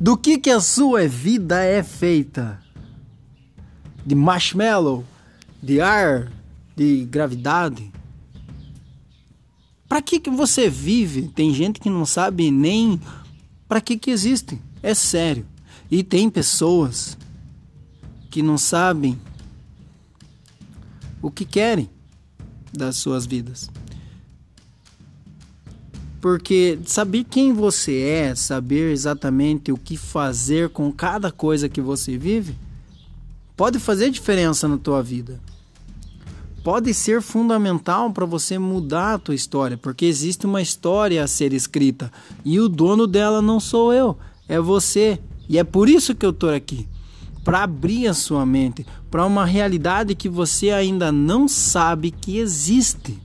Do que que a sua vida é feita? De marshmallow, de ar, de gravidade? Para que que você vive? Tem gente que não sabe nem para que que existe. É sério. E tem pessoas que não sabem o que querem das suas vidas. Porque saber quem você é, saber exatamente o que fazer com cada coisa que você vive, pode fazer diferença na tua vida. Pode ser fundamental para você mudar a tua história, porque existe uma história a ser escrita e o dono dela não sou eu, é você. E é por isso que eu estou aqui para abrir a sua mente para uma realidade que você ainda não sabe que existe.